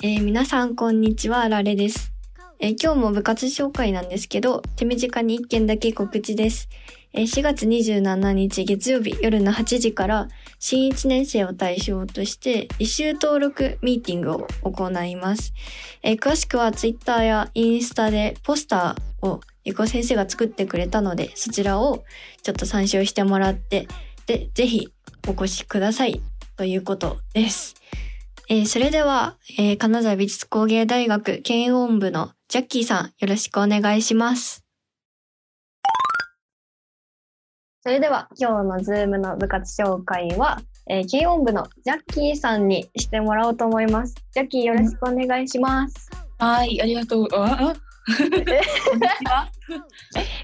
えー皆さんこんにちは、ラレです。えー今日も部活紹介なんですけど、手短に1件だけ告知です。えー4月27日月曜日夜の8時から、新1年生を対象として、一周登録ミーティングを行います。え詳しくは Twitter やインスタでポスターをゆこ先生が作ってくれたので、そちらをちょっと参照してもらって、で、ぜひお越しください。ということです。えーそれでは、えー金沢美術工芸大学検温部のジャッキーさん、よろしくお願いします。それでは、今日のズームの部活紹介は、えー、検温部のジャッキーさんにしてもらおうと思います。ジャッキー、よろしくお願いします。はい、ありがとう。あ、あ？こんにちは。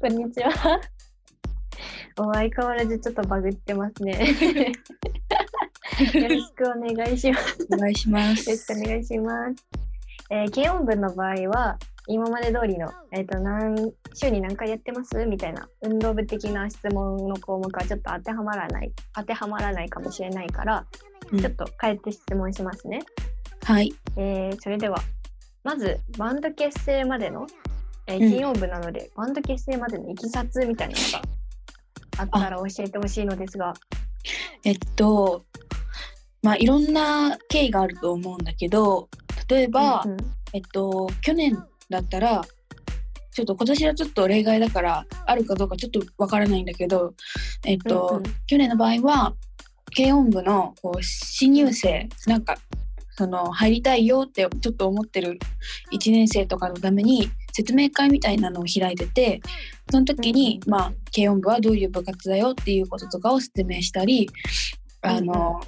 こんにちは。お相変わらずちょっとバグってますね。よろしくお願いします。お願いしまよろしくす。お願いします。えー、軽音部の場合は、今まで通りの、えっ、と、何、週に何回やってます？みたいな、運動部的な質問の項目はちょっと当てはまらない、当てはまらないかもしれないから、うんちょっと変えて質問しますね。はい、えー、それでは、まず、バンド結成までの、えー、うん軽音部なので、バンド結成までのいきさつみたいなのがあったら教えてほしいのですが、えっと、まあ、いろんな経緯があると思うんだけど、例えば、うんうん。えっと、去年だったら、ちょっと今年はちょっと例外だから、あるかどうかちょっとわからないんだけど、えっと、うんうん。去年の場合は、軽音部のこう新入生、なんか、その入りたいよってちょっと思ってる1年生とかのために説明会みたいなのを開いててその時に、うんまあ軽音部はどういう部活だよっていうこととかを説明したりあの、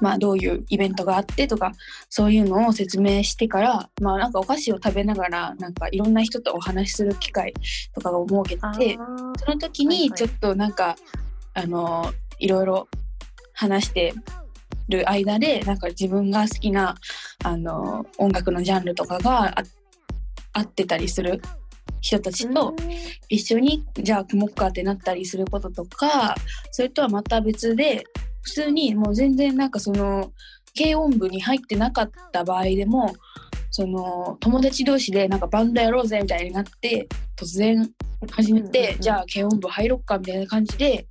まあどういうイベントがあってとかそういうのを説明してからまあなんかお菓子を食べながらなんかいろんな人とお話しする機会とかを設けあてー。その時はいはい。にちょっとなんか、あのいろいろ話してる間でなんか自分が好きなあの音楽のジャンルとかがあ合ってたりする人たちと一緒にじゃあ組もうかってなったりすることとかそれとはまた別で普通にもう全然なんかその軽音部に入ってなかった場合でもその友達同士でなんかバンドやろうぜみたいになって突然始めて、うんうんうんじゃあ軽音部入ろっかみたいな感じで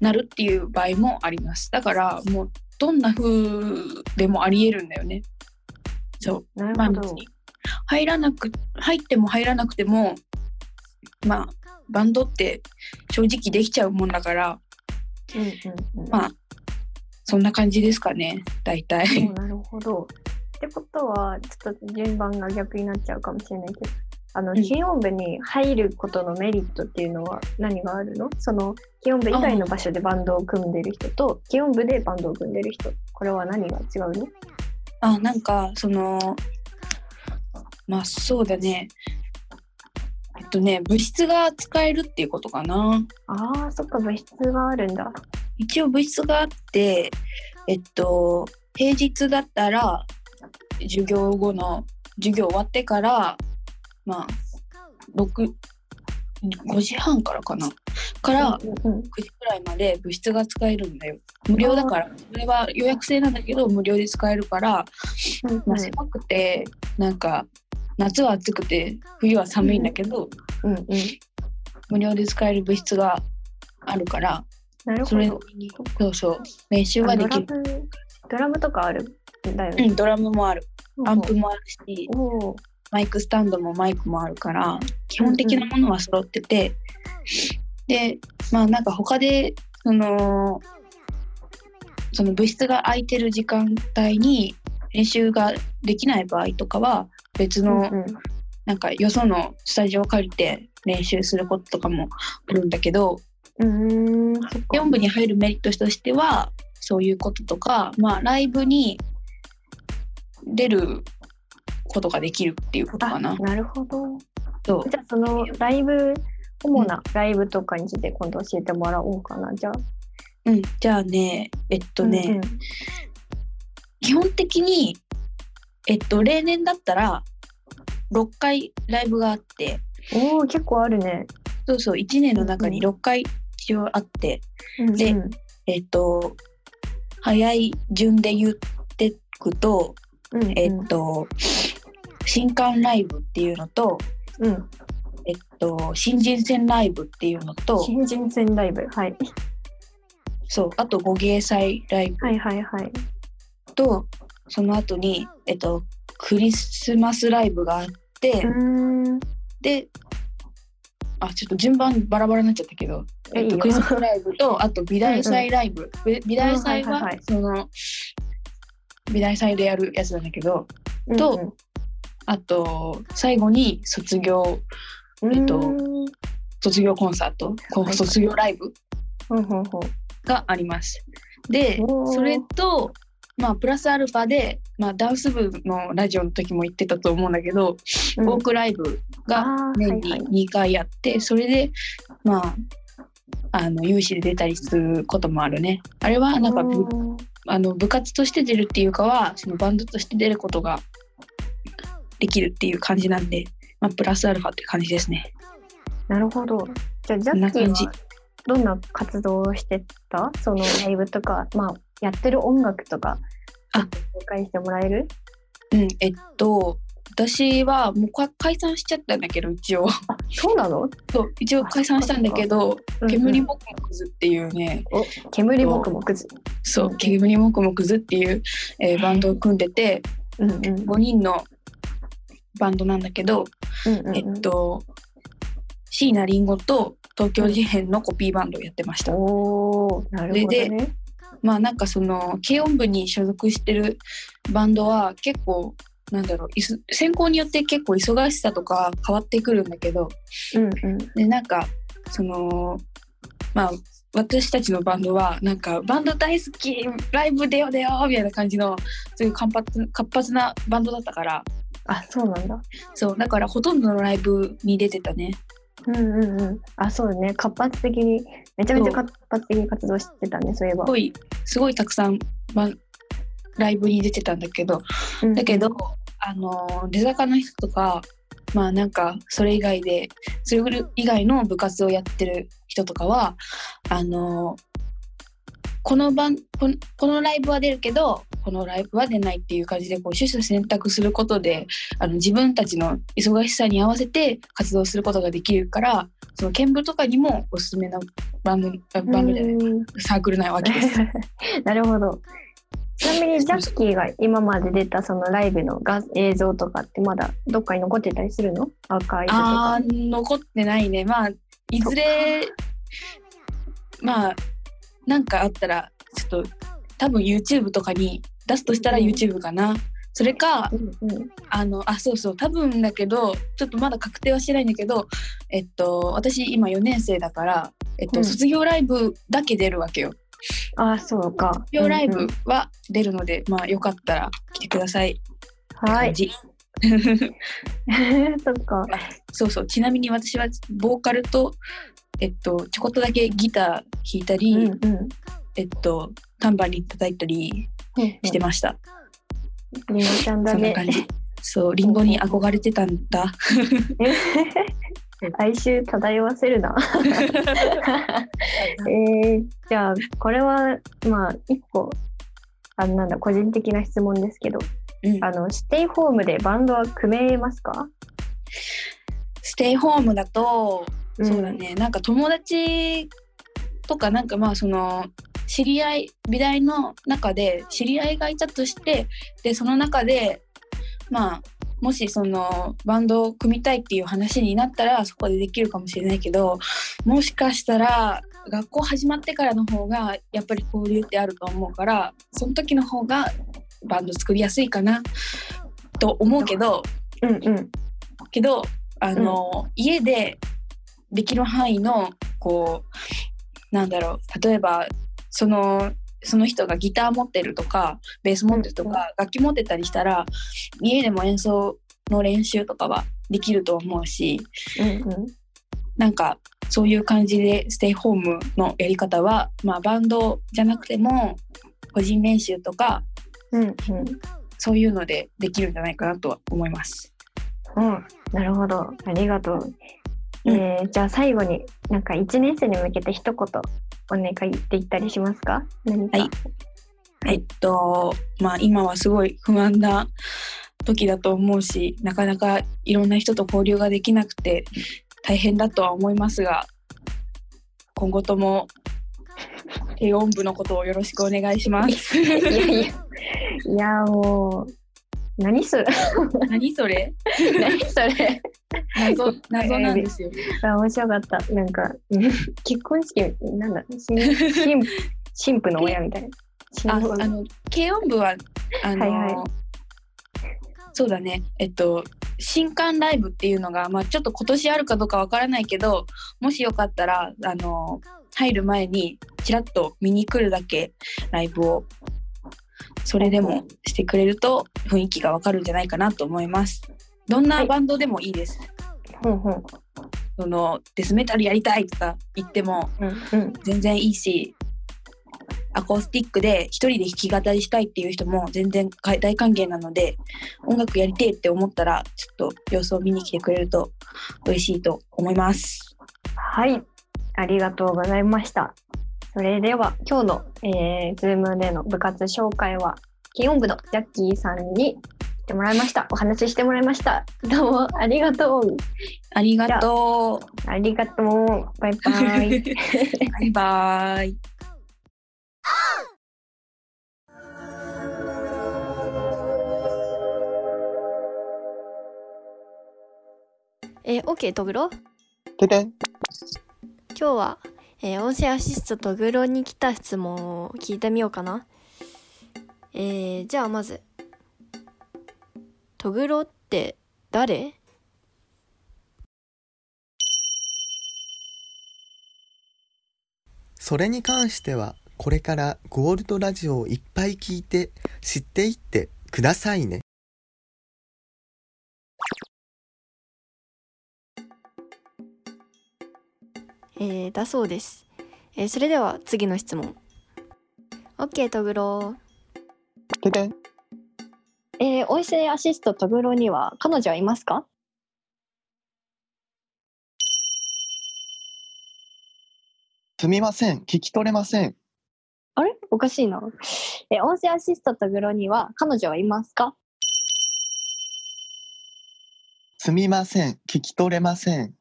なるっていう場合もあります。だからもうどんな風でもありえるんだよね。そう。なるに。入らなく入っても入らなくてもまあバンドって正直できちゃうもんだからうんうんうん。まあそんな感じですかね大体。なるほど。ってことは、ちょっと順番が逆になっちゃうかもしれないけど、あの、うん。軽音部に入ることのメリットっていうのは何があるの？その、軽音部以外の場所でバンドを組んでる人と、軽音部でバンドを組んでる人、これは何が違うの？あなんかそのまあそうだねとね物質が使えるっていうことかな。ああ、そっか、物質があるんだ。一応物質があってえっと平日だったら授業後の授業終わってからまあ6 5時半からかな。からうんうん9時くらいまで物質が使えるんだよ。無料だから。それは予約制なんだけど無料で使えるから、うん。まあ、狭くてなんか夏は暑くて冬は寒いんだけど、うんうん。無料で使える物質があるからなるそれほど。にそうそう練習ができるドラム、ドラムとかある？んだよね。うん、ドラムもあるアンプもあるし。マイクスタンドもマイクもあるから基本的なものは揃ってて、でまあなんか他でそのその物質が空いてる時間帯に練習ができない場合とかは別のうんうんなんかよそのスタジオを借りて練習することとかもあるんだけどうーん、そっか4部に入るメリットとしてはそういうこととかまあライブに出ることができるっていうことかなあ。なるほど。そうじゃあそのライブ、主なライブとかについて今度教えてもらおうかな。じゃあ。うん、じゃあねえっとね、うんうん基本的にえっと例年だったら6回ライブがあっておお、結構あるね。そうそう1年の中にうん6回一応あって、うんでえっと早い順で言ってくとうんうんえっと、新刊ライブっていうのと、うん。えっと、新人戦ライブっていうのと、新人戦ライブ。はい。そう、あと5芸祭ライブはいはいはい。と、その後に、えっと、クリスマスライブがあって。で、あ、ちょっと順番バラバラになっちゃったけど、えっと、クリスマスライブと、あと美大祭ライブ。び美大祭はうんはいはい。はい、その、美大祭でやるやつなんだけど、とあと、最後に卒業、うんうん、えっとうん卒業コンサート、卒業ライブがあります。でそれと、まあ、プラスアルファで、まあ、ダンス部のラジオの時も言ってたと思うんだけど、うんウォークライブが年はいはいに2回やって、それで、まあ、あの、有志で出たりすることもあるね。あれは、なんかあの、部活として出るっていうかは、そのバンドとして出ることができるっていう感じなんで、まあ、プラスアルファって感じですね。なるほど。じゃあ、ジャッキーはどんな活動をしてた？そのライブとか、まあ、やってる音楽とか、あ紹介してもらえる？うん、えっと、私はもうか解散しちゃったんだけど、一応。あ、そうなの？そう、一応解散したんだけど、うんうん煙もくもくずっていうね、お、煙もくもくず。そうう、煙もくもくずっていう、えーバンドを組んでて、うんうん。5人のバンドなんだけど、うんうんうんえっと、椎名林檎と東京事変のコピーバンドをやってました。おー、なるほどでね。まあなんかその軽音部に所属してるバンドは結構なんだろう選考によって結構忙しさとか変わってくるんだけどうんうん。でなんかそのまあ私たちのバンドはなんかバンド大好きライブ出よう出ようみたいな感じのそういう活発活発なバンドだったからあ、そうなんだ。そうだからほとんどのライブに出てたねうんうんうん。あ、そうだね。活発的に、めちゃめちゃ活発的に活動してたね、そういえばす。ごいすごいたくさんバンライブに出てたんだけどうんだけど、あの出坂の人とかまあなんかそれ以外でそれ以外の部活をやってる人とかはあのこの番このライブは出るけどこのライブは出ないっていう感じでこう取捨選択することであの自分たちの忙しさに合わせて活動することができるからその見舞とかにもおすすめなバンドあバンドじゃないうんサークルなわけです。なるほど。ちなみにジャッキーが今まで出たそのライブの画映像とかってまだどっかに残ってたりするの？アーカイブとか。あー残ってないねまあいずれまあなんかあったらちょっと多分 YouTube とかに出すとしたらうん。YouTube かな、それかうんうん。あのあそうそう。多分だけどちょっとまだ確定はしてないんだけどえっと私今4年生だから、えっとうん。卒業ライブだけ出るわけよ。あ、そうか。卒業ライブうんうん。は出るので、まあよかったら来てください。はい。そっか。そうそう。ちなみに私はボーカルとえっとちょこっとだけギター弾いたり、うんうん。えっとタンバリン叩いたりしてました、りんごちゃんだね。そうリンゴに憧れてたんだ。哀愁漂わせるな。えー、じゃあこれはまあ一個あのなんだ個人的な質問ですけどうん。あのステイホームでバンドは組めますか、ステイホームだと、ん。そうだね。なんか友達とかなんかまあその知り合い美大の中で知り合いがいたとしてでその中でまあもしそのバンドを組みたいっていう話になったらそこでできるかもしれないけどもしかしたら学校始まってからの方がやっぱり交流ってあると思うからその時の方がバンド作りやすいかなと思うけどうんうん。けどあの、家でできる範囲のこうなんだろう例えばそのその人がギター持ってるとかベース持ってるとか、楽器持ってたりしたら家でも演奏の練習とかはできると思うしうんうんなんかそういう感じでステイホームのやり方は、まあ、バンドじゃなくても個人練習とかうんうんそういうのでできるんじゃないかなとは思います。うん、なるほど。ありがとう。うんえーじゃあ最後に、なんか1年生に向けて一言お願いできたりしますか？何か。はいえっと、まあ今はすごい不安な時だと思うし、なかなかいろんな人と交流ができなくて大変だとは思いますが、今後とも低音部のことをよろしくお願いします。いやいや、いやもう、何それ？何それ？何それ？謎、謎なんですよ。あ面白かった。なんか、う ん結婚式、なんだ、新新 新婦の親みたいな。新あ、の、軽音部は、あの、はいはいそうだね、えっと、新刊ライブっていうのが、まあちょっと今年あるかどうかわからないけど、もしよかったら、あの、入る前に、ちらっと見に来るだけ、ライブを。それでもしてくれると雰囲気がわかるんじゃないかなと思います。どんなバンドでもいいです。ほんほん。そのデスメタルやりたいとか言っても。全然いいしアコースティックで一人で弾き語りしたいっていう人も全然か大歓迎なので音楽やりてえって思ったらちょっと様子を見に来てくれると嬉しいと思います。はい。ありがとうございました。それでは、今日の、えー、ズームでの部活紹介は、軽音部のジャッキーさんに来てもらいました。お話ししてもらいました。どうもありがとう。ありがとう。ありがとう。バイバイ。バイバイ。えー、OK、トグロ？ててん。今日は、えー音声アシストトグロに来た質問を聞いてみようかな。えー、じゃあまず、トグロって誰？それに関しては、これからゴールドラジオをいっぱい聞いて、知っていってくださいね。えー、だそうです。えー、それでは次の質問。OK、トグロ。ててん。えー、音声アシストトグロには彼女はいますか？すみません。聞き取れません。あれ？おかしいな。えー、音声アシストトグロには彼女はいますか？すみません。聞き取れません。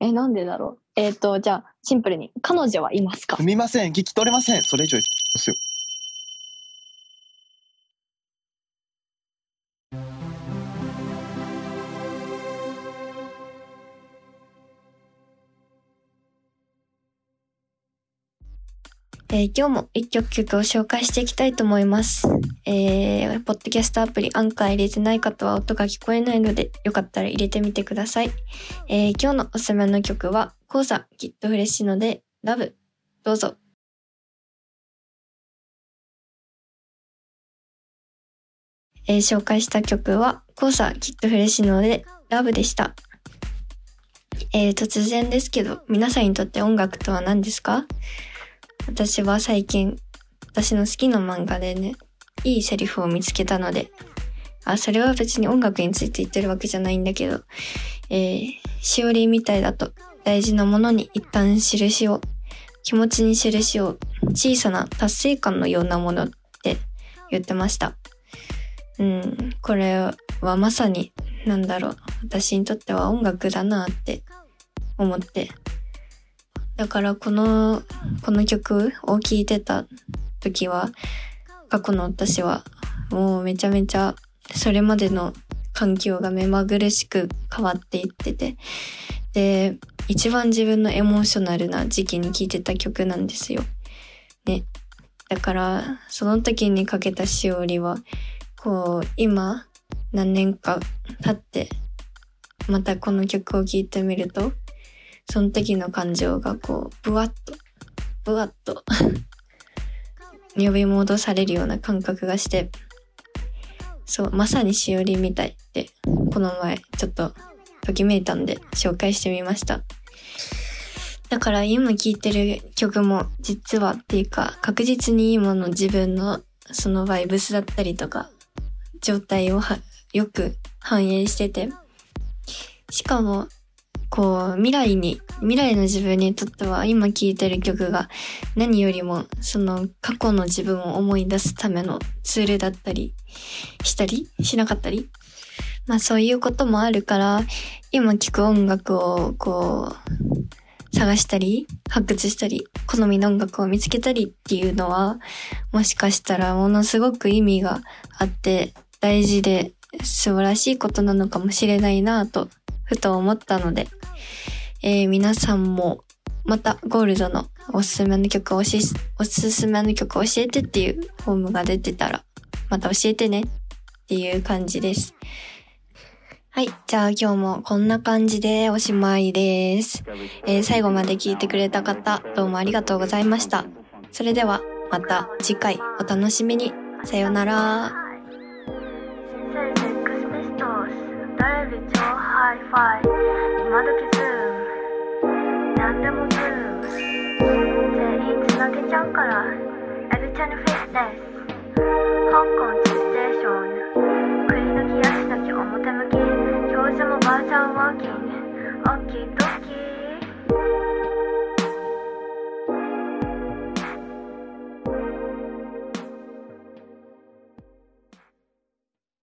えー、なんでだろう？えっ、と、じゃあ、シンプルに、彼女はいますか？すみません。聞き取れません。それ以上ですよ。えー今日も一曲曲を紹介していきたいと思います。えー、ポッドキャストアプリアンカー入れてない方は音が聞こえないので、よかったら入れてみてください。えー今日のおすすめの曲は、コーサきっとフレッシュので、ラブ。どうぞ。えー紹介した曲は、コーサきっとフレッシュので、ラブでした。えー突然ですけど、皆さんにとって音楽とは何ですか？私は最近、私の好きな漫画でね、いいセリフを見つけたので、あ、それは別に音楽について言ってるわけじゃないんだけど、えー、しおりみたいだと大事なものに一旦印を、気持ちに印を、小さな達成感のようなものって言ってました。うん、これはまさに、なんだろう、私にとっては音楽だなって思って、だからこの、この曲を聴いてた時は、過去の私はもうめちゃめちゃそれまでの環境が目まぐるしく変わっていってて、で、一番自分のエモーショナルな時期に聴いてた曲なんですよ。ね。だから、その時にかけたしおりは、こう、今、何年か経って、またこの曲を聴いてみると、その時の感情がこう、ぶわっと、ぶわっと、呼び戻されるような感覚がして、そう、まさにしおりみたいって、この前ちょっとときめいたんで紹介してみました。だから今聴いてる曲も実はっていうか確実に今の自分のそのバイブスだったりとか状態をよく反映しててしかもこう、未来に、未来の自分にとっては今聴いてる曲が何よりもその過去の自分を思い出すためのツールだったりしたりしなかったりまあそういうこともあるから今聴く音楽をこう探したり発掘したり好みの音楽を見つけたりっていうのはもしかしたらものすごく意味があって大事で素晴らしいことなのかもしれないなとふと思ったので、えー、皆さんもまたゴールドのおすすめの曲を、おすすめの曲を教えてっていうフォームが出てたら、また教えてねっていう感じです。はい。じゃあ今日もこんな感じでおしまいです。えー、最後まで聞いてくれた方、どうもありがとうございました。それではまた次回お楽しみに。さようなら。今時ズーム何でもズーム全員つなげちゃうからエルチャヌフィットネス香港地ステーションくり抜き足だけ表向き